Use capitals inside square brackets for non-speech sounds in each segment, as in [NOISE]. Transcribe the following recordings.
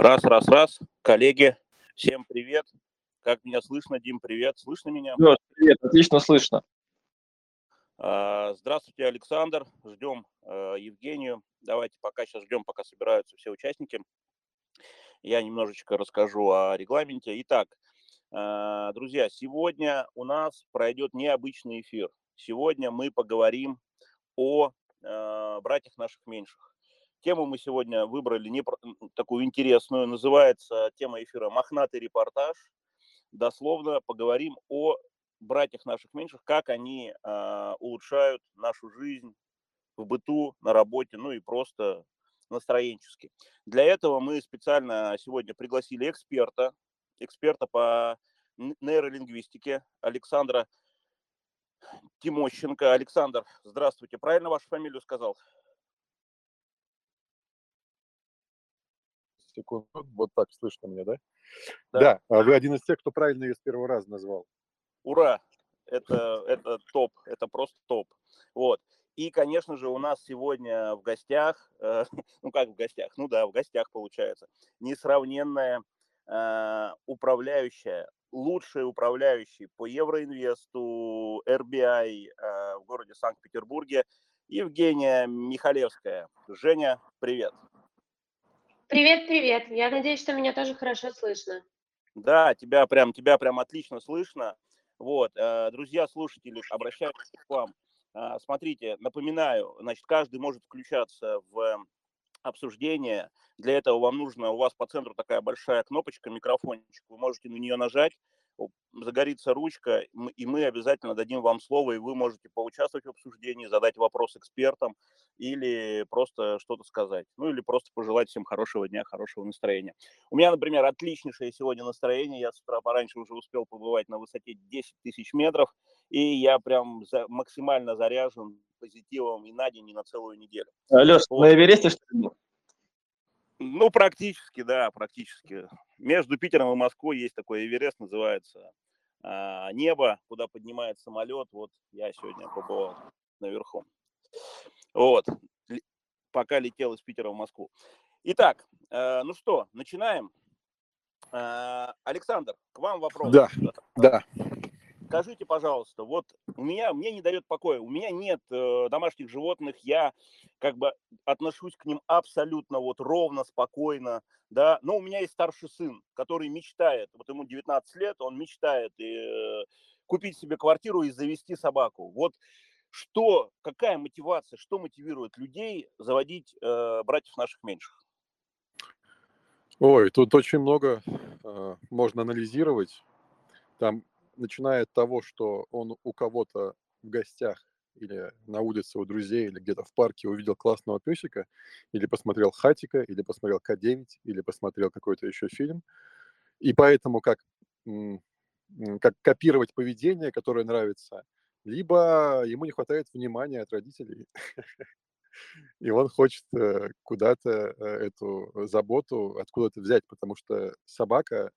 Раз, раз, раз. Коллеги, всем привет. Как меня слышно, Дим, привет. Слышно меня? Леш, привет, отлично слышно. А, здравствуйте, Александр. Ждем э, Евгению. Давайте пока сейчас ждем, пока собираются все участники. Я немножечко расскажу о регламенте. Итак, э, друзья, сегодня у нас пройдет необычный эфир. Сегодня мы поговорим о э, братьях наших меньших. Тему мы сегодня выбрали не такую интересную, называется тема эфира «Мохнатый репортаж». Дословно поговорим о братьях наших меньших, как они э, улучшают нашу жизнь в быту, на работе, ну и просто настроенчески. Для этого мы специально сегодня пригласили эксперта, эксперта по нейролингвистике Александра Тимощенко. Александр, здравствуйте. Правильно вашу фамилию сказал? Секунд. Вот так слышно меня, да? Да. да. А вы один из тех, кто правильно ее с первого раза назвал. Ура! Это, это топ, это просто топ. Вот. И, конечно же, у нас сегодня в гостях, э, [LAUGHS] ну как в гостях, ну да, в гостях получается, несравненная э, управляющая, лучший управляющий по Евроинвесту, RBI э, в городе Санкт-Петербурге, Евгения Михалевская. Женя, привет. Привет, привет. Я надеюсь, что меня тоже хорошо слышно. Да, тебя прям, тебя прям отлично слышно. Вот, э, друзья, слушатели, обращаюсь к вам. Э, смотрите, напоминаю, значит, каждый может включаться в обсуждение. Для этого вам нужно, у вас по центру такая большая кнопочка, микрофончик, вы можете на нее нажать, загорится ручка, и мы обязательно дадим вам слово, и вы можете поучаствовать в обсуждении, задать вопрос экспертам или просто что-то сказать. Ну или просто пожелать всем хорошего дня, хорошего настроения. У меня, например, отличнейшее сегодня настроение. Я с утра пораньше уже успел побывать на высоте 10 тысяч метров, и я прям за, максимально заряжен позитивом и на день, и на целую неделю. Леш, вот. на Эвересте что ли? Ну, практически, да, практически. Между Питером и Москвой есть такой Эверест, называется а, небо, куда поднимает самолет. Вот я сегодня побывал наверху. Вот, пока летел из Питера в Москву. Итак, э, ну что, начинаем. Э, Александр, к вам вопрос. Да, да скажите, пожалуйста, вот у меня, мне не дает покоя, у меня нет э, домашних животных, я как бы отношусь к ним абсолютно вот ровно, спокойно, да, но у меня есть старший сын, который мечтает, вот ему 19 лет, он мечтает э, купить себе квартиру и завести собаку. Вот что, какая мотивация, что мотивирует людей заводить э, братьев наших меньших? Ой, тут очень много э, можно анализировать. Там начиная от того, что он у кого-то в гостях или на улице у друзей, или где-то в парке увидел классного песика, или посмотрел «Хатика», или посмотрел «К-9», или посмотрел какой-то еще фильм. И поэтому как, как копировать поведение, которое нравится, либо ему не хватает внимания от родителей, [LAUGHS] и он хочет э, куда-то э, эту заботу откуда-то взять, потому что собака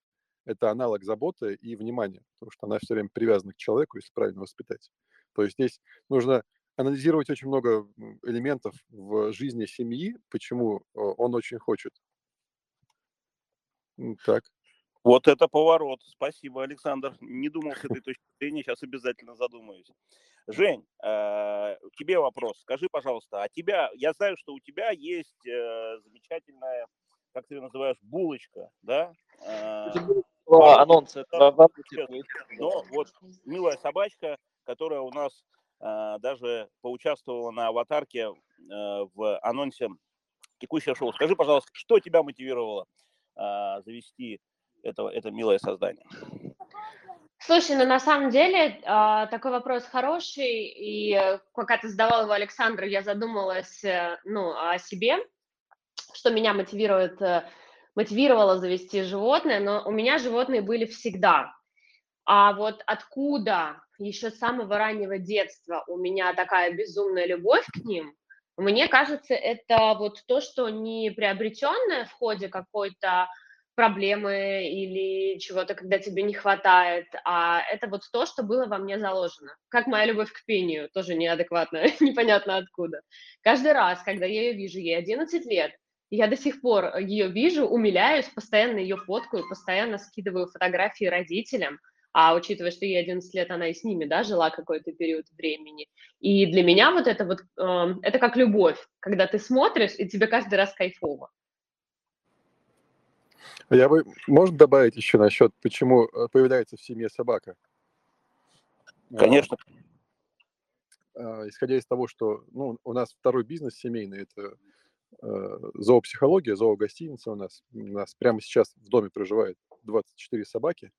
это аналог заботы и внимания, потому что она все время привязана к человеку, если правильно воспитать. То есть здесь нужно анализировать очень много элементов в жизни семьи, почему он очень хочет. Так. Вот это поворот. Спасибо, Александр. Не думал с этой точки зрения, сейчас обязательно задумаюсь. Жень, э, тебе вопрос. Скажи, пожалуйста, а тебя, я знаю, что у тебя есть э, замечательная, как ты ее называешь, булочка, да? Анонс этого Но вот милая собачка, которая у нас э, даже поучаствовала на аватарке э, в анонсе текущего шоу. Скажи, пожалуйста, что тебя мотивировало э, завести этого, это милое создание? Слушай, ну на самом деле э, такой вопрос хороший, и э, пока ты задавал его Александру, я задумалась э, ну, о себе, что меня мотивирует э, мотивировало завести животное, но у меня животные были всегда. А вот откуда еще с самого раннего детства у меня такая безумная любовь к ним, мне кажется, это вот то, что не приобретенное в ходе какой-то проблемы или чего-то, когда тебе не хватает, а это вот то, что было во мне заложено. Как моя любовь к пению, тоже неадекватно, [LAUGHS] непонятно откуда. Каждый раз, когда я ее вижу, ей 11 лет, Я до сих пор ее вижу, умиляюсь, постоянно ее фоткаю, постоянно скидываю фотографии родителям, а учитывая, что ей 11 лет, она и с ними, да, жила какой-то период времени. И для меня вот это вот, э, это как любовь, когда ты смотришь, и тебе каждый раз кайфово. Я бы, можно добавить еще насчет, почему э, появляется в семье собака? А, Конечно. А, исходя из того, что ну, у нас второй бизнес семейный, это э, зоопсихология, зоогостиница у нас. У нас прямо сейчас в доме проживает 24 собаки.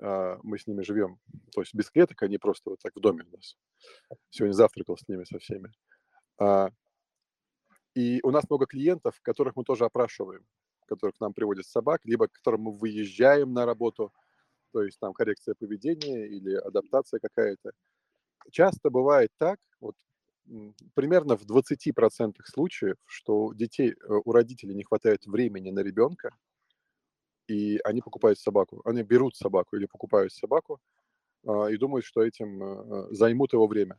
Э, мы с ними живем, то есть без клеток, они просто вот так в доме у нас. Сегодня завтракал с ними со всеми. Э, и у нас много клиентов, которых мы тоже опрашиваем, которых к нам приводят собак, либо к которым мы выезжаем на работу, то есть там коррекция поведения или адаптация какая-то. Часто бывает так, вот примерно в 20% случаев, что детей, э, у родителей не хватает времени на ребенка, и они покупают собаку. Они берут собаку или покупают собаку а, и думают, что этим а, займут его время.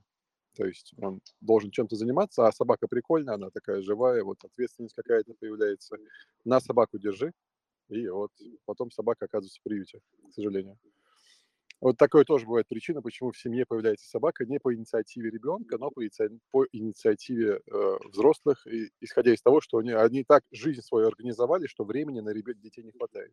То есть он должен чем-то заниматься, а собака прикольная, она такая живая, вот ответственность какая-то появляется. На собаку держи, и вот потом собака оказывается в приюте, к сожалению. Вот такое тоже бывает причина, почему в семье появляется собака не по инициативе ребенка, но по, по инициативе э, взрослых, и, исходя из того, что они, они так жизнь свою организовали, что времени на ребят, детей не хватает.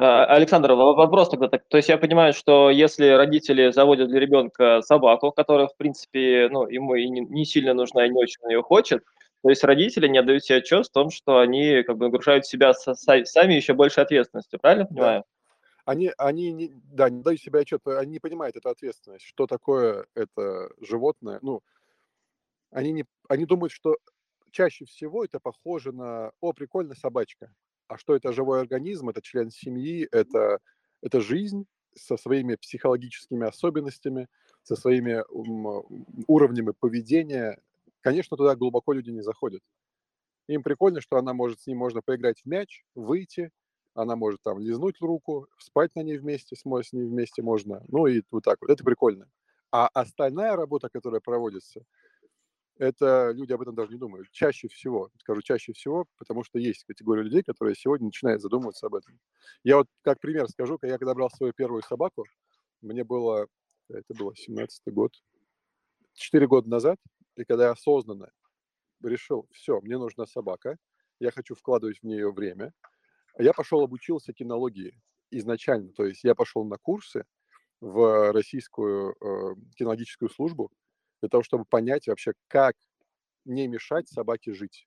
А, Александр, вопрос тогда. Так, то есть я понимаю, что если родители заводят для ребенка собаку, которая, в принципе, ну, ему и не, сильно нужна, и не очень ее хочет, то есть родители не отдают себе отчет в том, что они как бы нагружают себя со, сами еще больше ответственностью, правильно понимаю? Они, они не, да, не дают себе отчет, они не понимают эту ответственность, что такое это животное. Ну, они, не, они думают, что чаще всего это похоже на, о, прикольно, собачка. А что это живой организм, это член семьи, это, это жизнь со своими психологическими особенностями, со своими уровнями поведения. Конечно, туда глубоко люди не заходят. Им прикольно, что она может, с ним можно поиграть в мяч, выйти, она может там лизнуть руку, спать на ней вместе, с ней вместе можно, ну и вот так вот, это прикольно. А остальная работа, которая проводится, это люди об этом даже не думают. Чаще всего, скажу чаще всего, потому что есть категория людей, которые сегодня начинают задумываться об этом. Я вот как пример скажу, я когда брал свою первую собаку, мне было, это было 17 год, 4 года назад, и когда я осознанно решил, все, мне нужна собака, я хочу вкладывать в нее время, я пошел обучился кинологии изначально, то есть я пошел на курсы в российскую э, кинологическую службу для того, чтобы понять вообще, как не мешать собаке жить.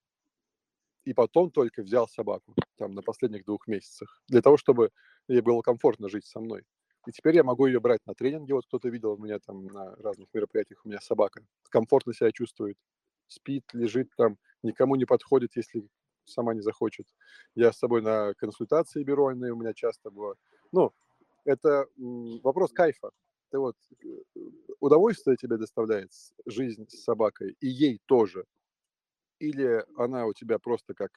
И потом только взял собаку там на последних двух месяцах для того, чтобы ей было комфортно жить со мной. И теперь я могу ее брать на тренинги. Вот кто-то видел меня там на разных мероприятиях, у меня собака комфортно себя чувствует, спит, лежит там, никому не подходит, если сама не захочет. Я с собой на консультации беру, они у меня часто было. Ну, это вопрос кайфа. Ты вот э, удовольствие тебе доставляет жизнь с собакой, и ей тоже. Или она у тебя просто как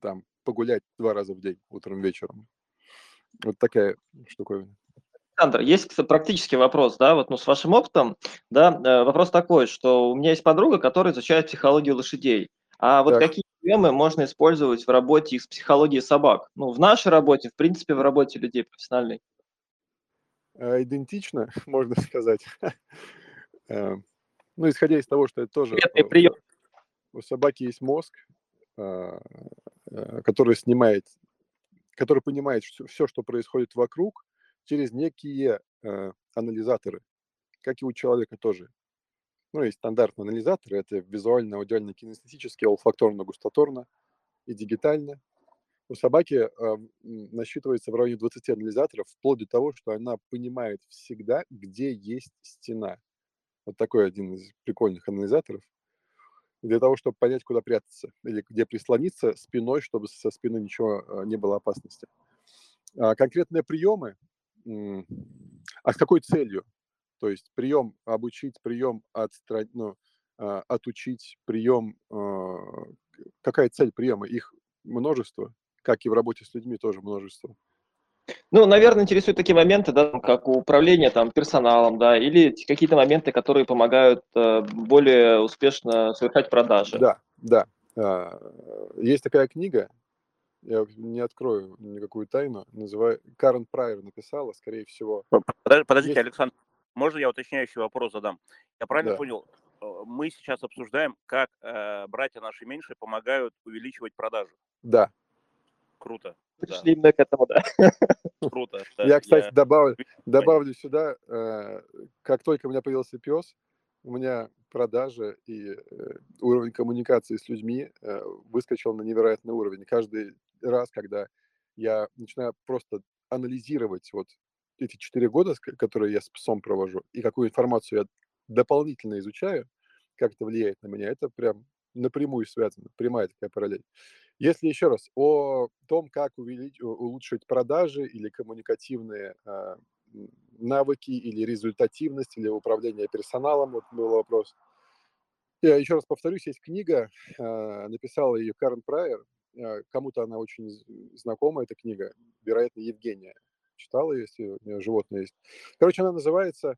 там погулять два раза в день, утром, вечером. Вот такая штуковина. Александр, есть практический вопрос, да, вот ну, с вашим опытом, да, э, вопрос такой, что у меня есть подруга, которая изучает психологию лошадей. А вот так. какие приемы можно использовать в работе их с психологией собак? Ну, в нашей работе, в принципе, в работе людей профессиональной. Э, идентично, [LAUGHS] можно сказать. Э, ну, исходя из того, что это тоже... прием. У собаки есть мозг, э, который снимает, который понимает все, что происходит вокруг, через некие анализаторы, как и у человека тоже. Ну, и стандартные анализаторы – это визуально, аудиально, кинестетически, олфакторно, густоторно и дигитально. У собаки э, насчитывается в районе 20 анализаторов, вплоть до того, что она понимает всегда, где есть стена. Вот такой один из прикольных анализаторов. Для того, чтобы понять, куда прятаться или где прислониться спиной, чтобы со спины ничего э, не было опасности. А конкретные приемы, а с какой целью? То есть прием обучить, прием отстранить, ну, а, отучить, прием, а, какая цель приема? Их множество, как и в работе с людьми тоже множество. Ну, наверное, интересуют такие моменты, да, как управление там персоналом, да, или какие-то моменты, которые помогают э, более успешно совершать продажи. Да, да. А, есть такая книга, я не открою никакую тайну, называю, Карен Прайер написала, скорее всего. Подождите, есть... Александр, можно я уточняющий вопрос задам? Я правильно да. понял, э, мы сейчас обсуждаем, как э, братья наши меньшие помогают увеличивать продажи. Да. Круто. Пришли да. именно к этому, да. Круто. [LAUGHS] Да, я, кстати, я... добавлю, добавлю сюда, э, как только у меня появился пес, у меня продажи и э, уровень коммуникации с людьми э, выскочил на невероятный уровень. Каждый раз, когда я начинаю просто анализировать вот эти четыре года, которые я с псом провожу, и какую информацию я дополнительно изучаю, как это влияет на меня, это прям напрямую связано, прямая такая параллель. Если еще раз о том, как увеличить, улучшить продажи или коммуникативные э, навыки, или результативность, или управление персоналом, вот был вопрос. Я еще раз повторюсь, есть книга, э, написала ее Карен Прайер, э, кому-то она очень знакома, эта книга, вероятно, Евгения читала, если у нее животное есть. Короче, она называется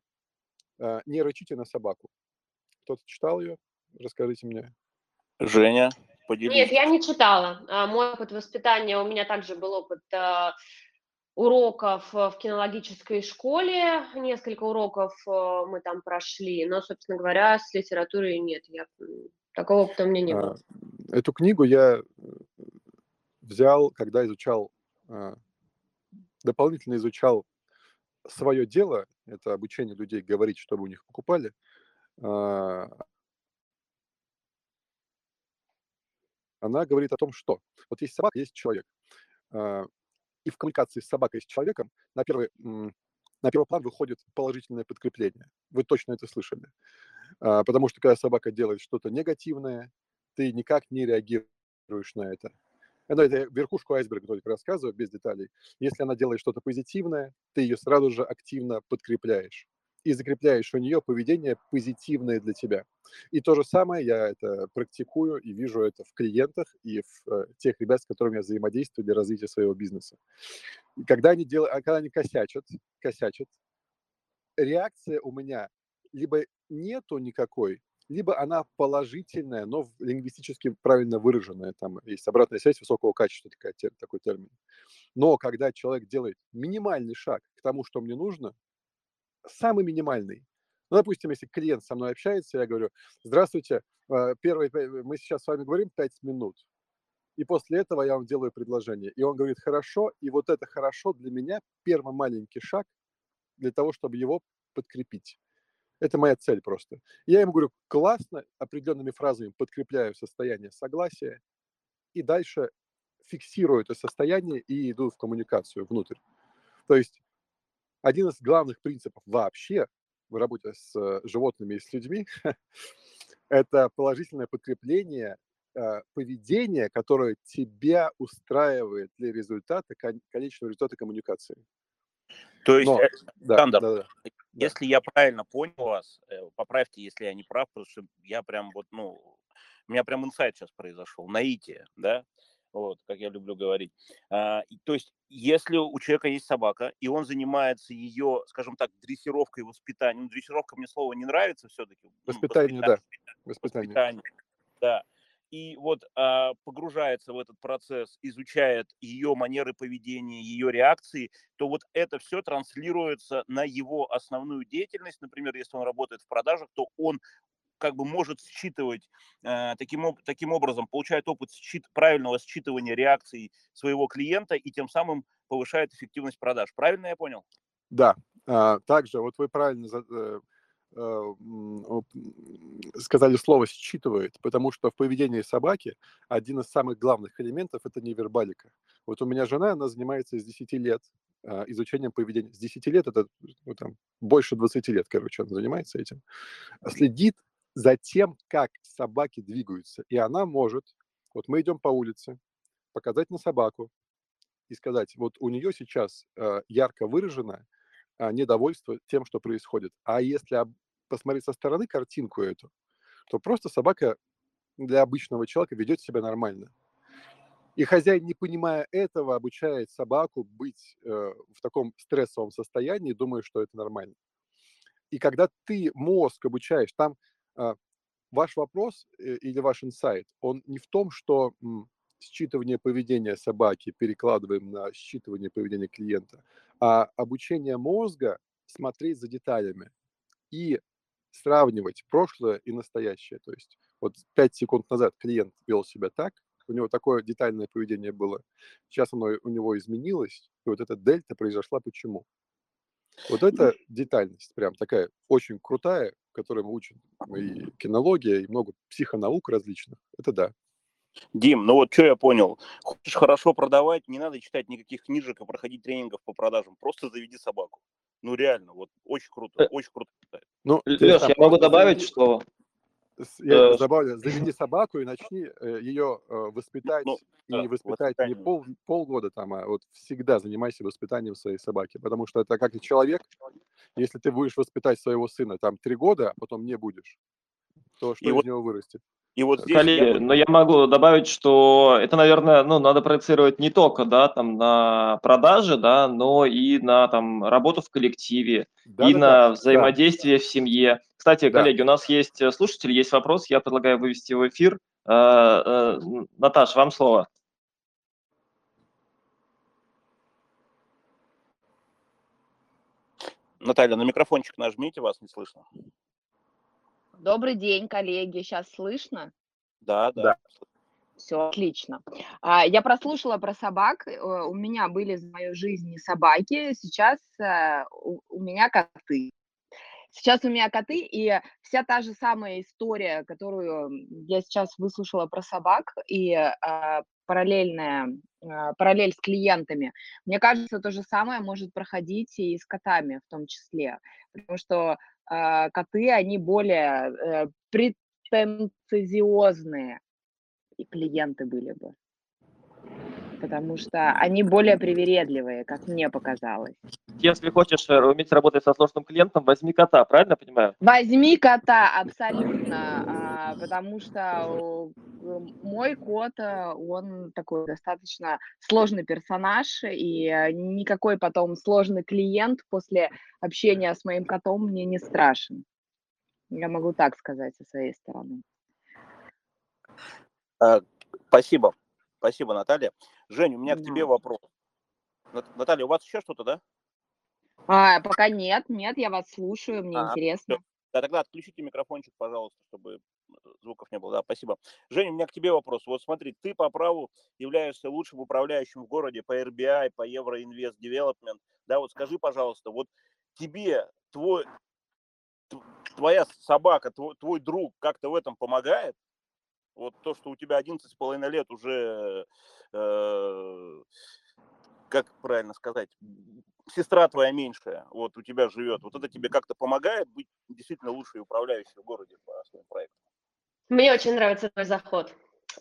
э, «Не рычите на собаку». Кто-то читал ее? Расскажите мне. Женя, поделись. Нет, я не читала. А, мой опыт воспитания, у меня также был опыт а, уроков в кинологической школе, несколько уроков а, мы там прошли, но, собственно говоря, с литературой нет, я, такого опыта у меня не было. Эту книгу я взял, когда изучал, дополнительно изучал свое дело, это обучение людей говорить, чтобы у них покупали, она говорит о том, что вот есть собака, есть человек. А, и в коммуникации с собакой, с человеком на первый, на первый план выходит положительное подкрепление. Вы точно это слышали. А, потому что когда собака делает что-то негативное, ты никак не реагируешь на это. Это, это верхушку айсберга только рассказываю, без деталей. Если она делает что-то позитивное, ты ее сразу же активно подкрепляешь и закрепляешь у нее поведение позитивное для тебя. И то же самое я это практикую и вижу это в клиентах и в э, тех ребят, с которыми я взаимодействую для развития своего бизнеса. И когда они, делают, а когда они косячат, косячат, реакция у меня либо нету никакой, либо она положительная, но лингвистически правильно выраженная. Там есть обратная связь высокого качества, такая, такой термин. Но когда человек делает минимальный шаг к тому, что мне нужно, самый минимальный. Ну, допустим, если клиент со мной общается, я говорю, здравствуйте, э, первый, мы сейчас с вами говорим 5 минут, и после этого я вам делаю предложение. И он говорит, хорошо, и вот это хорошо для меня первый маленький шаг для того, чтобы его подкрепить. Это моя цель просто. Я ему говорю, классно, определенными фразами подкрепляю состояние согласия, и дальше фиксирую это состояние и иду в коммуникацию внутрь. То есть один из главных принципов вообще в работе с э, животными и с людьми – это положительное подкрепление э, поведения, которое тебя устраивает для результата, конечного результата коммуникации. То есть, Но, Александр, да, да, да, если я правильно понял вас, э, поправьте, если я не прав, потому что я прям вот, ну, у меня прям инсайт сейчас произошел, наитие, да, вот, как я люблю говорить. А, то есть, если у человека есть собака, и он занимается ее, скажем так, дрессировкой, воспитанием, ну, дрессировка мне слово не нравится все-таки. Воспитание, ну, воспитание, да. Воспитание. воспитание. Да. И вот а, погружается в этот процесс, изучает ее манеры поведения, ее реакции, то вот это все транслируется на его основную деятельность. Например, если он работает в продажах, то он как бы может считывать э, таким, таким образом, получает опыт счит, правильного считывания реакций своего клиента и тем самым повышает эффективность продаж. Правильно я понял? Да. А, также вот вы правильно э, сказали слово «считывает», потому что в поведении собаки один из самых главных элементов – это невербалика. Вот у меня жена, она занимается с 10 лет а, изучением поведения. С 10 лет, это ну, там, больше 20 лет, короче, она занимается этим. Следит за тем, как собаки двигаются. И она может, вот мы идем по улице, показать на собаку и сказать, вот у нее сейчас э, ярко выражено э, недовольство тем, что происходит. А если посмотреть со стороны картинку эту, то просто собака для обычного человека ведет себя нормально. И хозяин, не понимая этого, обучает собаку быть э, в таком стрессовом состоянии, думая, что это нормально. И когда ты мозг обучаешь, там а, ваш вопрос э, или ваш инсайт, он не в том, что считывание поведения собаки перекладываем на считывание поведения клиента, а обучение мозга смотреть за деталями и сравнивать прошлое и настоящее. То есть вот 5 секунд назад клиент вел себя так, у него такое детальное поведение было, сейчас оно у него изменилось, и вот эта дельта произошла почему. Вот это детальность, прям такая очень крутая, которой мы учим и кинология, и много психонаук различных. Это да. Дим, ну вот что я понял. Хочешь хорошо продавать, не надо читать никаких книжек и проходить тренингов по продажам. Просто заведи собаку. Ну реально, вот очень круто, э, очень круто. Ну, Леш, я могу добавить, что... Я э, добавлю, заведи собаку и начни э, ее воспитать, ну, и да, воспитать не пол, полгода там, а вот всегда занимайся воспитанием своей собаки, потому что это как и человек, если ты будешь воспитать своего сына там три года, а потом не будешь, то что и из вот... него вырастет? И вот здесь Коллеги, я... но я могу добавить, что это, наверное, ну, надо проецировать не только, да, там, на продажи, да, но и на, там, работу в коллективе, да, и да, на да, взаимодействие да. в семье. Кстати, да. коллеги, у нас есть э, слушатель, есть вопрос, я предлагаю вывести в эфир. Э, э, Наташ, вам слово. Наталья, на микрофончик нажмите, вас не слышно. Добрый день, коллеги. Сейчас слышно? Да, да. да. Все отлично. А, я прослушала про собак. Э, у меня были в моей жизни собаки. Сейчас э, у меня коты. Сейчас у меня коты, и вся та же самая история, которую я сейчас выслушала про собак, и а, параллельная, а, параллель с клиентами, мне кажется, то же самое может проходить и с котами в том числе. Потому что коты, они более э, претенциозные и клиенты были бы. Потому что они более привередливые, как мне показалось. Если хочешь э, уметь работать со сложным клиентом, возьми кота, правильно понимаю? Возьми кота, абсолютно. А, потому что мой кот, э, он такой достаточно сложный персонаж, и никакой потом сложный клиент после общения с моим котом мне не страшен. Я могу так сказать со своей стороны. А, спасибо. Спасибо, Наталья. Жень, у меня да. к тебе вопрос. Наталья, у вас еще что-то, да? А, пока нет, нет, я вас слушаю, мне а, интересно. Все. Да, тогда отключите микрофончик, пожалуйста, чтобы звуков не было. Да, спасибо. Женя, у меня к тебе вопрос. Вот смотри, ты по праву являешься лучшим управляющим в городе по RBI, по Евроинвест Development. Да, вот скажи, пожалуйста, вот тебе твой, твоя собака, твой, твой друг как-то в этом помогает? Вот то, что у тебя 11,5 лет уже, э, как правильно сказать, сестра твоя меньшая, вот у тебя живет, вот это тебе как-то помогает быть действительно лучшей управляющей в городе по своим проектам? Мне очень нравится твой заход.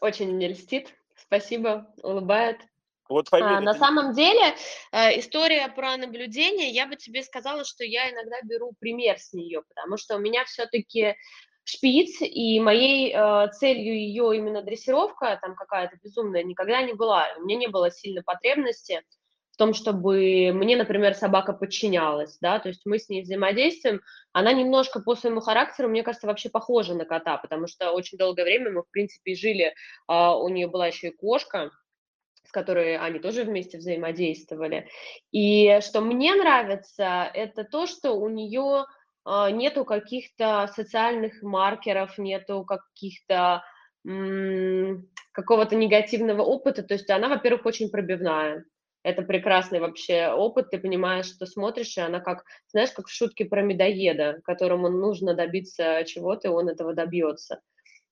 Очень мне льстит. Спасибо, улыбает. Вот поверь, а, на самом деле, э, история про наблюдение, я бы тебе сказала, что я иногда беру пример с нее, потому что у меня все-таки шпиц, и моей э, целью ее именно дрессировка, там какая-то безумная, никогда не была. У меня не было сильной потребности в том, чтобы мне, например, собака подчинялась, да, то есть мы с ней взаимодействуем, она немножко по своему характеру, мне кажется, вообще похожа на кота, потому что очень долгое время мы, в принципе, жили, а, у нее была еще и кошка, с которой они тоже вместе взаимодействовали. И что мне нравится, это то, что у нее а, нету каких-то социальных маркеров, нету каких-то какого-то негативного опыта, то есть она, во-первых, очень пробивная, это прекрасный вообще опыт, ты понимаешь, что смотришь, и она как, знаешь, как в шутке про медоеда, которому нужно добиться чего-то, и он этого добьется.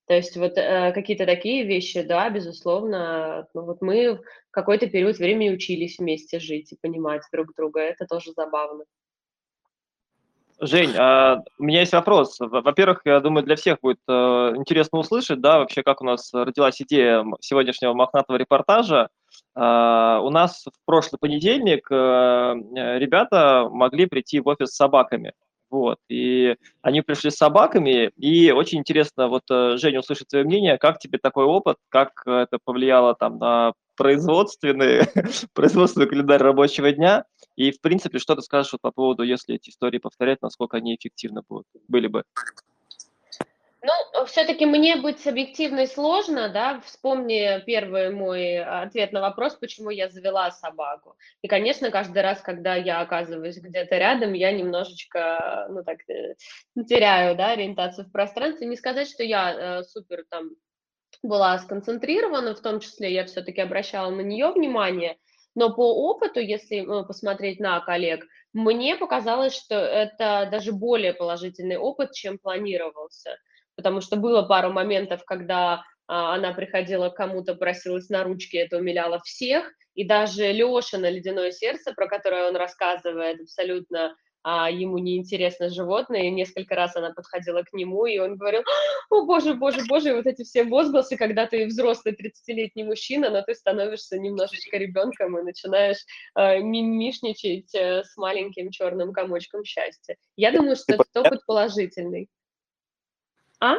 То есть вот э, какие-то такие вещи, да, безусловно, ну вот мы в какой-то период времени учились вместе жить и понимать друг друга, это тоже забавно. Жень, а у меня есть вопрос. Во-первых, я думаю, для всех будет э, интересно услышать, да, вообще, как у нас родилась идея сегодняшнего мохнатого репортажа. А, у нас в прошлый понедельник э, ребята могли прийти в офис с собаками. Вот. И они пришли с собаками, и очень интересно, вот, э, Женя, услышать твое мнение, как тебе такой опыт, как это повлияло там на производственный, [LAUGHS] производственный календарь рабочего дня, и, в принципе, что ты скажешь вот по поводу, если эти истории повторять, насколько они эффективны будут, были бы? Ну, все-таки мне быть объективной сложно, да, вспомни первый мой ответ на вопрос, почему я завела собаку. И, конечно, каждый раз, когда я оказываюсь где-то рядом, я немножечко, ну, так, э, теряю, да, ориентацию в пространстве. Не сказать, что я э, супер там была сконцентрирована, в том числе я все-таки обращала на нее внимание, но по опыту, если посмотреть на коллег, мне показалось, что это даже более положительный опыт, чем планировался потому что было пару моментов, когда а, она приходила к кому-то, просилась на ручки, это умиляло всех, и даже Леша на «Ледяное сердце», про которое он рассказывает, абсолютно а, ему неинтересно и несколько раз она подходила к нему, и он говорил, о, боже, боже, боже, и вот эти все возгласы, когда ты взрослый 30-летний мужчина, но ты становишься немножечко ребенком и начинаешь э, мимишничать э, с маленьким черным комочком счастья. Я думаю, что этот опыт положительный. А?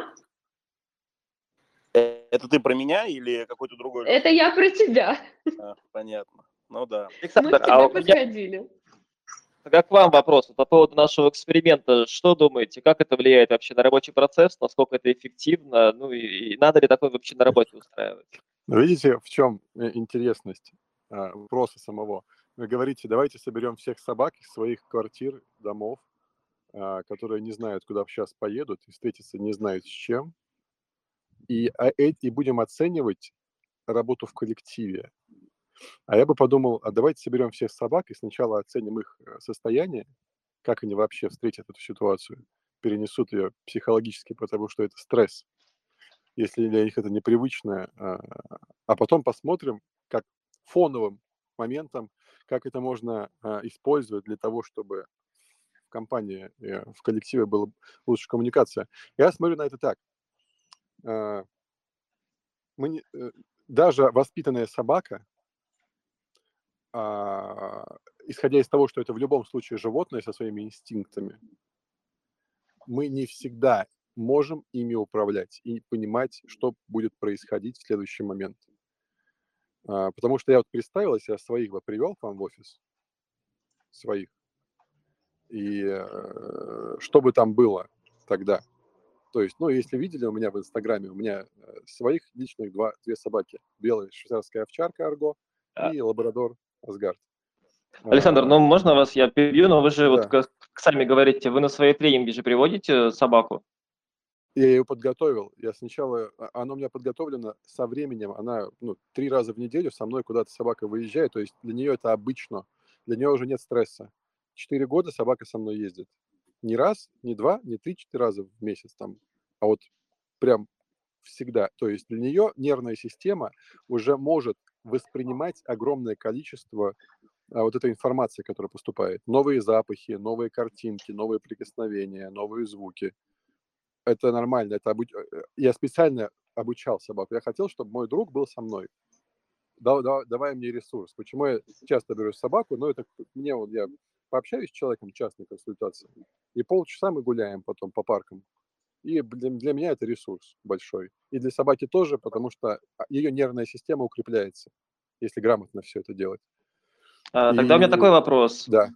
Это ты про меня или какой-то другой? Это я про тебя. А, понятно. Ну да. Александр, Мы к а тебе меня подходили. как к вам вопрос по поводу нашего эксперимента. Что думаете, как это влияет вообще на рабочий процесс, насколько это эффективно, ну и, и надо ли такое вообще на работе устраивать? Ну, Видите, в чем э, интересность а, вопроса самого? Вы говорите, давайте соберем всех собак из своих квартир, домов, а, которые не знают, куда сейчас поедут, и встретиться не знают с чем, и, а, и будем оценивать работу в коллективе. А я бы подумал, а давайте соберем всех собак и сначала оценим их э, состояние, как они вообще встретят эту ситуацию, перенесут ее психологически, потому что это стресс, если для них это непривычно, а, а потом посмотрим, как фоновым моментом, как это можно а, использовать для того, чтобы компании, э, в коллективе была лучше коммуникация. Я смотрю на это так. А, мы не, э, даже воспитанная собака, а, исходя из того, что это в любом случае животное со своими инстинктами, мы не всегда можем ими управлять и понимать, что будет происходить в следующий момент. А, потому что я вот представил, если я своих бы привел к вам в офис, своих, и э, что бы там было тогда. То есть, ну, если видели у меня в Инстаграме, у меня э, своих личных два, две собаки. Белая швейцарская овчарка Арго А. и лабрадор Асгард. Александр, А, ну можно вас я перебью, но вы же вот Да. как сами говорите, вы на свои тренинги же приводите собаку. Я ее подготовил. Я сначала, а- она у меня подготовлена со временем. Она ну, три раза в неделю со мной куда-то собака выезжает. То есть для нее это обычно. Для нее уже нет стресса. Четыре года собака со мной ездит. Не раз, не два, не три-четыре раза в месяц там. А вот прям всегда. То есть для нее нервная система уже может воспринимать огромное количество а, вот этой информации, которая поступает. Новые запахи, новые картинки, новые прикосновения, новые звуки. Это нормально. Это обуч... э, Я специально обучал собаку. Я хотел, чтобы мой друг был со мной. Да, да, давай мне ресурс. Почему я часто беру собаку? Ну, это мне вот я пообщаюсь с человеком, частной консультации, и полчаса мы гуляем потом по паркам. И для, для меня это ресурс большой. И для собаки тоже, потому что ее нервная система укрепляется, если грамотно все это делать. А, Тогда у меня И- такой вопрос. Да.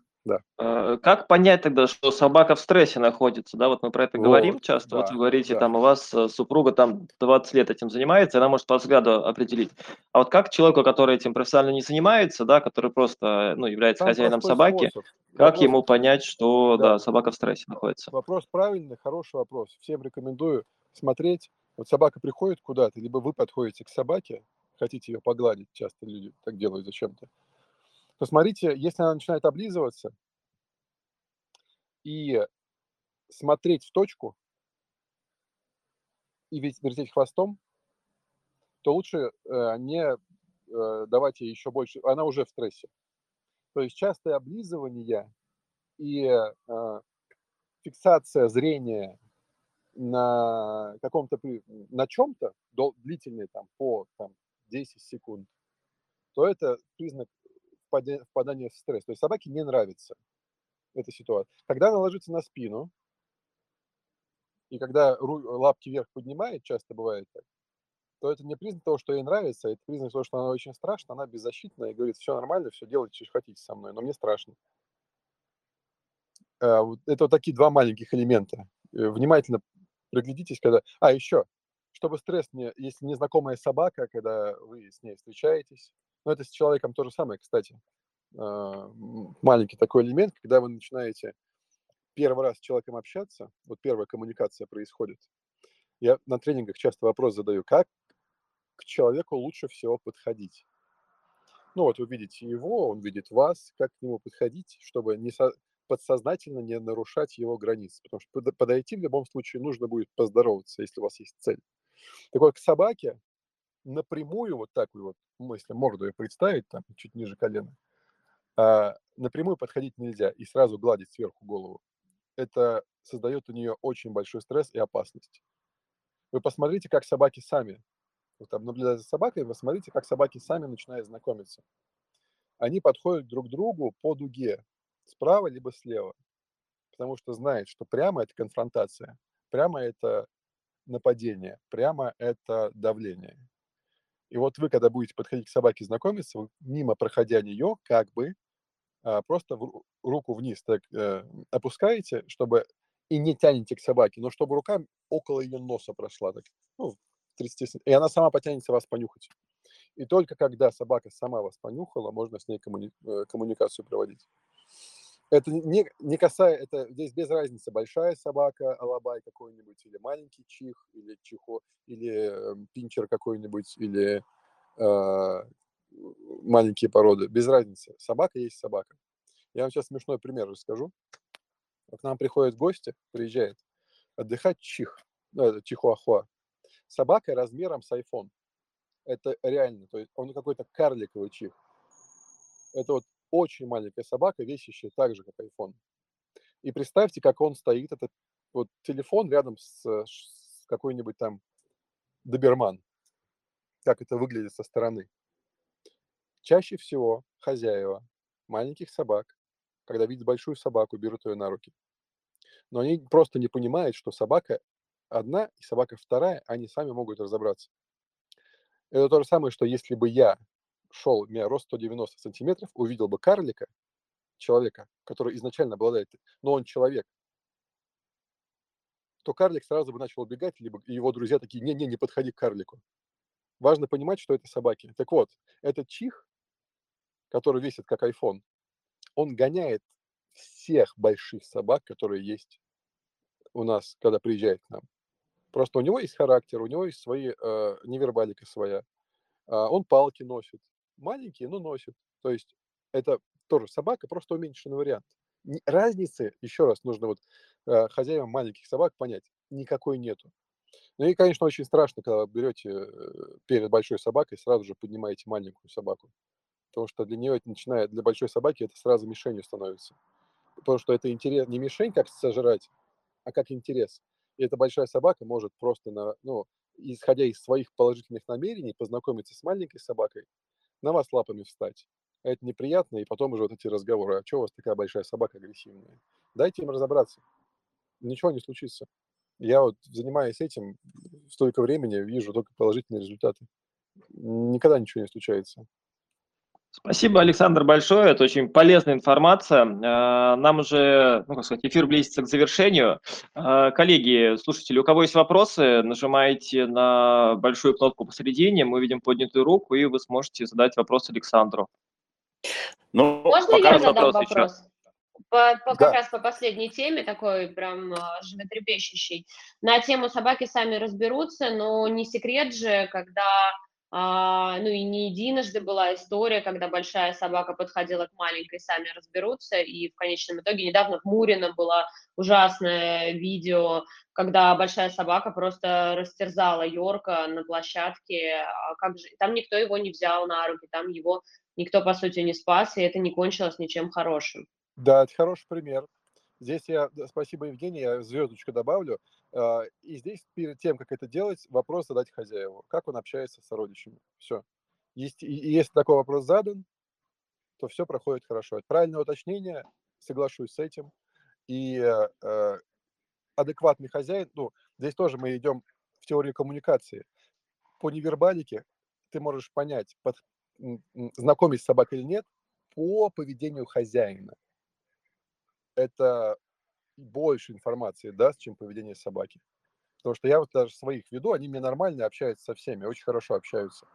Э, Как понять тогда, что собака в стрессе находится? Да, вот мы про это говорим Вот, часто. Вот да, вы говорите, да. там у вас э, супруга там 20 лет этим занимается, она может по взгляду определить. А вот как человеку, который этим профессионально не занимается, да, который просто ну, является Там хозяином собаки, способ. как Вопрос- ему понять, что Да. да, собака в стрессе находится? Вопрос правильный, хороший вопрос. Всем рекомендую смотреть. Вот собака приходит куда-то, либо вы подходите к собаке, хотите ее погладить, часто люди так делают зачем-то. Посмотрите, если она начинает облизываться и смотреть в точку и вертеть хвостом, то лучше э, не э, давать ей еще больше. Она уже в стрессе. То есть частое облизывание и э, фиксация зрения на каком-то на чем-то длительный там по там, 10 секунд, то это признак впаде- впадания в стресс. То есть собаке не нравится эта ситуация. Когда она ложится на спину, и когда лапки вверх поднимает, часто бывает так, то это не признак того, что ей нравится, это признак того, что она очень страшна, она беззащитная и говорит, все нормально, все делайте, что хотите со мной, но мне страшно. Вот Это вот такие два маленьких элемента. Э, Внимательно Приглядитесь, когда... А, еще, чтобы стресс не... Если незнакомая собака, когда вы с ней встречаетесь, ну, это с человеком то же самое, кстати. А, маленький такой элемент, когда вы начинаете первый раз с человеком общаться, вот первая коммуникация происходит, я на тренингах часто вопрос задаю, как к человеку лучше всего подходить? Ну вот вы видите его, он видит вас, как к нему подходить, чтобы не со, подсознательно не нарушать его границы, потому что подойти в любом случае нужно будет поздороваться, если у вас есть цель. Так вот, к собаке напрямую, вот так вот, ну, если морду ее представить, там, чуть ниже колена, а, напрямую подходить нельзя и сразу гладить сверху голову. Это создает у нее очень большой стресс и опасность. Вы посмотрите, как собаки сами, вот там наблюдая за собакой, вы смотрите, как собаки сами начинают знакомиться. Они подходят друг к другу по дуге, справа либо слева, потому что знают, что прямо это конфронтация, прямо это нападение, прямо это давление. И вот вы, когда будете подходить к собаке знакомиться, мимо проходя нее, как бы а, просто руку вниз так э, опускаете, чтобы и не тянете к собаке, но чтобы рука около ее носа прошла, так, ну, 30 и она сама потянется вас понюхать. И только когда собака сама вас понюхала, можно с ней коммуни... Э, коммуникацию проводить. Это не, не касается, это здесь без разницы, большая собака, алабай какой-нибудь, или маленький чих, или чихо, или э, пинчер какой-нибудь, или э, маленькие породы, без разницы. Собака есть собака. Я вам сейчас смешной пример расскажу. К нам приходят гости, приезжает отдыхать чих, ну, чихуахуа. Собака размером с iPhone. Это реально, то есть он какой-то карликовый чих. Это вот очень маленькая собака, весящая так же, как iPhone. И представьте, как он стоит, этот вот телефон рядом с, с какой-нибудь там доберман. Как это выглядит со стороны. Чаще всего хозяева маленьких собак, когда видят большую собаку, берут ее на руки. Но они просто не понимают, что собака одна и собака вторая, они сами могут разобраться. Это то же самое, что если бы я шел, у меня рост 190 сантиметров, увидел бы карлика, человека, который изначально обладает, но он человек, то карлик сразу бы начал убегать, либо его друзья такие, не-не, не подходи к карлику. Важно понимать, что это собаки. Так вот, этот чих, который весит как iPhone, он гоняет всех больших собак, которые есть у нас, когда приезжает к нам. Просто у него есть характер, у него есть свои, э, невербалика своя. Э, он палки носит, маленькие, но носит. То есть это тоже собака, просто уменьшенный вариант. Разницы, еще раз, нужно вот э, хозяевам маленьких собак понять, никакой нету. Ну и, конечно, очень страшно, когда берете э, перед большой собакой, сразу же поднимаете маленькую собаку. Потому что для нее это начинает, для большой собаки это сразу мишенью становится. Потому что это интерес, не мишень, как сожрать, а как интерес. И эта большая собака может просто, на, ну, исходя из своих положительных намерений, познакомиться с маленькой собакой, на вас лапами встать. Это неприятно, и потом уже вот эти разговоры, а что у вас такая большая собака агрессивная? Дайте им разобраться. Ничего не случится. Я вот, занимаясь этим столько времени, вижу только положительные результаты. Никогда ничего не случается. Спасибо, Александр, большое. Это очень полезная информация. А, нам уже, ну, как сказать, эфир близится к завершению. А, коллеги, слушатели, у кого есть вопросы, нажимайте на большую кнопку посередине, мы видим поднятую руку, и вы сможете задать вопрос Александру. Ну, Можно я задам вопрос? вопрос? По, по, да. Как раз по последней теме, такой прям а, животрепещущий. На тему собаки сами разберутся, но не секрет же, когда а, ну и не единожды была история, когда большая собака подходила к маленькой, сами разберутся, и в конечном итоге недавно в Мурино было ужасное видео, когда большая собака просто растерзала Йорка на площадке, а как же, там никто его не взял на руки, там его никто, по сути, не спас, и это не кончилось ничем хорошим. Да, это хороший пример. Здесь я, спасибо, Евгений, я звездочку добавлю. А, и здесь перед тем, как это делать, вопрос задать хозяеву. Как он общается с сородичами. Все. Есть, и если такой вопрос задан, то все проходит хорошо. Это правильное уточнение, соглашусь с этим. И э, адекватный хозяин, ну, здесь тоже мы идем в теорию коммуникации. По невербалике ты можешь понять, под, знакомить с собакой или нет, по поведению хозяина. Это больше информации даст, чем поведение собаки. Потому что я вот даже своих веду, они мне нормально общаются со всеми, очень хорошо общаются.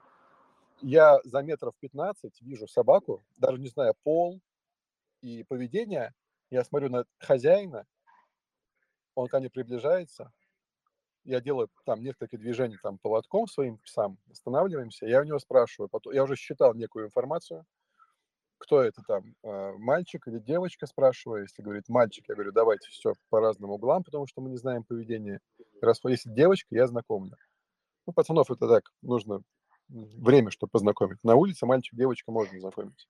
Я за метров 15 вижу собаку, даже не знаю пол и поведение, я смотрю на хозяина, он ко мне приближается, я делаю там несколько движений там поводком своим псам, останавливаемся, я у него спрашиваю, потом, я уже считал некую информацию, кто это там, э, мальчик или девочка, спрашиваю. Если говорит мальчик, я говорю, давайте все по разным углам, потому что мы не знаем поведения. Раз если девочка, я знакомлю. Ну, пацанов это так, нужно время, чтобы познакомить. На улице мальчик, девочка можно знакомить.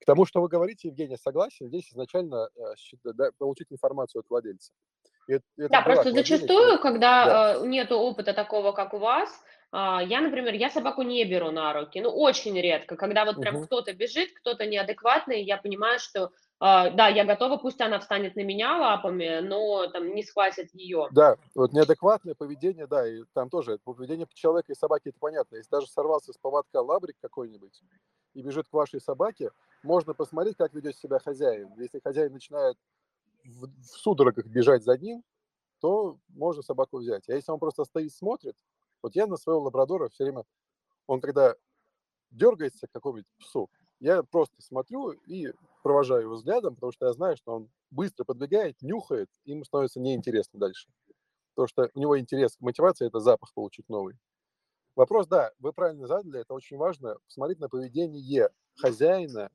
К тому, что вы говорите, Евгения, согласен, здесь изначально э, получить информацию от владельца. Это, это да, просто зачастую, когда да. Э, нет опыта такого, как у вас, а, я, например, я собаку не беру на руки, ну, очень редко, когда вот прям угу. кто-то бежит, кто-то неадекватный, я понимаю, что Uh, да, я готова, пусть она встанет на меня лапами, но там не схватит ее. Да, вот неадекватное поведение, да, и там тоже поведение человека и собаки, это понятно. Если даже сорвался с поводка лабрик какой-нибудь и бежит к вашей собаке, можно посмотреть, как ведет себя хозяин. Если хозяин начинает в, в судорогах бежать за ним, то можно собаку взять. А если он просто стоит, смотрит, вот я на своего лабрадора все время, он когда дергается к какому-нибудь псу, я просто смотрю и провожаю его взглядом, потому что я знаю, что он быстро подбегает, нюхает, и ему становится неинтересно дальше. Потому что у него интерес, мотивация – это запах получить новый. Вопрос, да, вы правильно задали, это очень важно, посмотреть на поведение хозяина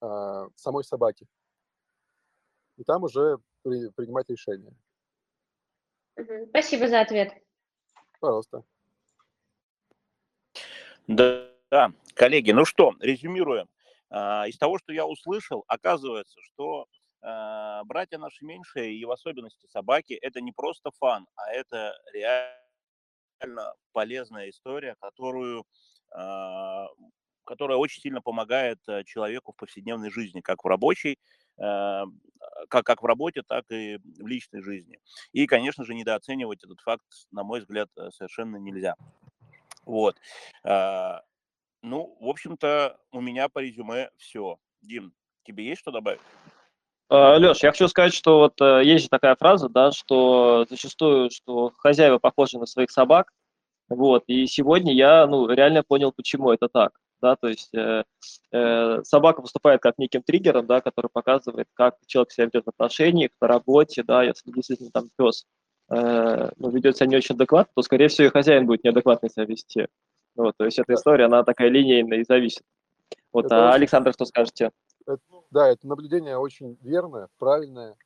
э, самой собаки. И там уже при, принимать решение. Спасибо за ответ. Пожалуйста. Да, да, коллеги, ну что, резюмируем. А, из того, что я услышал, оказывается, что а, братья наши меньшие и в особенности собаки это не просто фан, а это реально полезная история, которую а, которая очень сильно помогает э, человеку в повседневной жизни, как в рабочей, как, как в работе, так и в личной жизни. И, конечно же, недооценивать этот факт, на мой взгляд, э, совершенно нельзя. Вот. Ну, в общем-то, у меня по резюме все. Дим, тебе есть что добавить? Леш, я хочу сказать, что вот э, есть же такая фраза, да, что зачастую, что хозяева похожи на своих собак, вот, и сегодня я, ну, реально понял, почему это так, да, то есть э, э, собака выступает как неким триггером, да, который показывает, как человек себя ведет в отношениях, на работе, да, если действительно там пес э, ну, ведет себя не очень адекватно, то, скорее всего, и хозяин будет неадекватно себя вести. Вот, то есть эта история, она такая линейная и зависит. Вот, это а, очень... Александр, что скажете? Это, да, это наблюдение очень верное, правильное.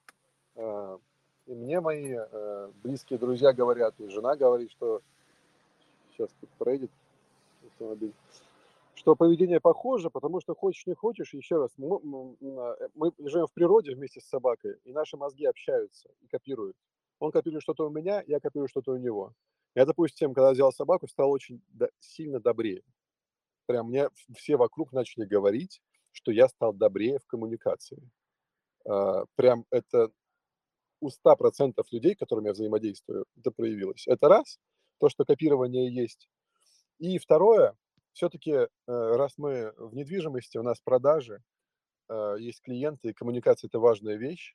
А, и мне мои э, близкие друзья говорят, и жена говорит, что сейчас тут проедет автомобиль, что поведение похоже, потому что хочешь не хочешь, еще раз, мы, мы живем в природе вместе с собакой, и наши мозги общаются и копируют. Он копирует что-то у меня, я копирую что-то у него. Я, допустим, когда взял собаку, стал очень сильно добрее. Прям мне все вокруг начали говорить, что я стал добрее в коммуникации. А, прям это у 100% людей, которыми я взаимодействую, это проявилось. Это раз, то, что копирование есть. И второе, все-таки, э, раз мы в недвижимости, у нас продажи, а, есть клиенты, и коммуникация – это важная вещь,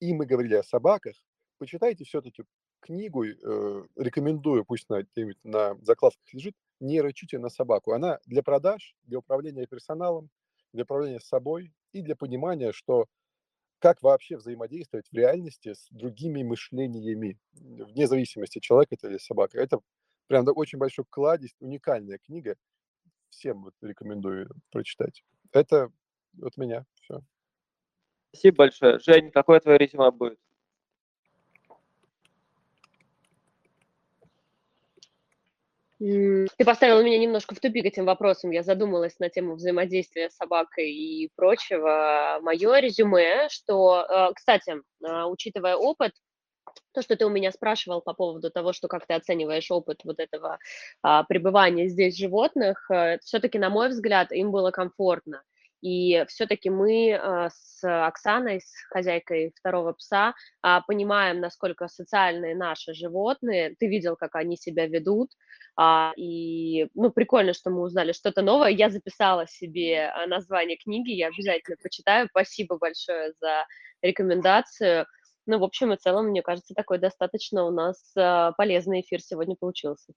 и мы говорили о собаках, почитайте все-таки книгу, э, рекомендую, пусть на, на закладках лежит, «Не рычите на собаку». Она для продаж, для управления персоналом, для управления собой и для понимания, что как вообще взаимодействовать в реальности с другими мышлениями, вне зависимости, человек это или собака. Это прям очень большой кладезь, уникальная книга. Всем вот рекомендую прочитать. Это от меня все. Спасибо большое. Жень, какое твое резюме будет? Ты поставила меня немножко в тупик этим вопросом. Я задумалась на тему взаимодействия с собакой и прочего. Мое резюме, что, э, кстати, а, учитывая опыт, то, что ты у меня спрашивал по поводу того, что как ты оцениваешь опыт вот этого а, пребывания здесь животных, э, все-таки, на мой взгляд, им было комфортно. И все-таки мы а, с Оксаной, с хозяйкой второго пса, а, понимаем, насколько социальные наши животные. Ты видел, как они себя ведут. А, и, ну, прикольно, что мы узнали что-то новое. Я записала себе название книги, я обязательно почитаю. Спасибо большое за рекомендацию. Ну, в общем и целом, мне кажется, такой достаточно у нас э, полезный эфир сегодня получился.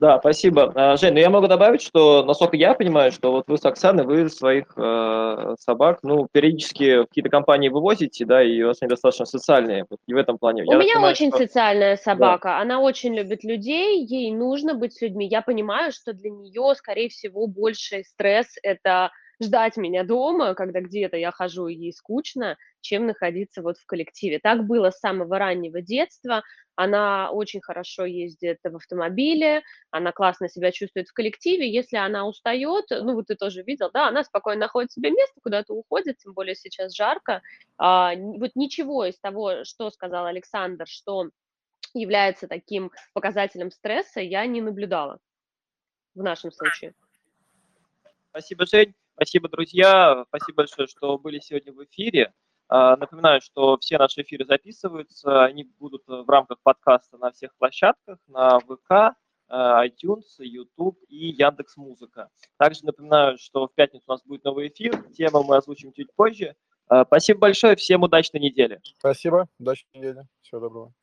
Да, спасибо. А, Жень, ну я могу добавить, что, насколько я понимаю, что вот вы с Оксаной, вы своих э, собак, ну, периодически в какие-то компании вывозите, да, и у вас они достаточно социальные, вот, и в этом плане. У Я меня понимаю, очень что- социальная собака, она очень любит людей, ей нужно быть с людьми. Я понимаю, что для нее, скорее всего, больший стресс – это ждать меня дома, когда где-то я хожу и ей скучно, чем находиться вот в коллективе. Так было с самого раннего детства. Она очень хорошо ездит в автомобиле, она классно себя чувствует в коллективе. Если она устает, ну вот ты тоже видел, да, она спокойно находит себе место, куда-то уходит, тем более сейчас жарко. А, вот ничего из того, что сказал Александр, что является таким показателем стресса, я не наблюдала в нашем случае. Спасибо, Жень. Спасибо, друзья. Спасибо большое, что были сегодня в эфире. А, Напоминаю, что все наши эфиры записываются. Они будут в рамках подкаста на всех площадках, на ВК, э, iTunes, YouTube и Яндекс Музыка. Также напоминаю, что в пятницу у нас будет новый эфир. Тему мы озвучим чуть позже. А, Спасибо большое. Всем удачной недели. Спасибо. Удачной недели. Всего доброго.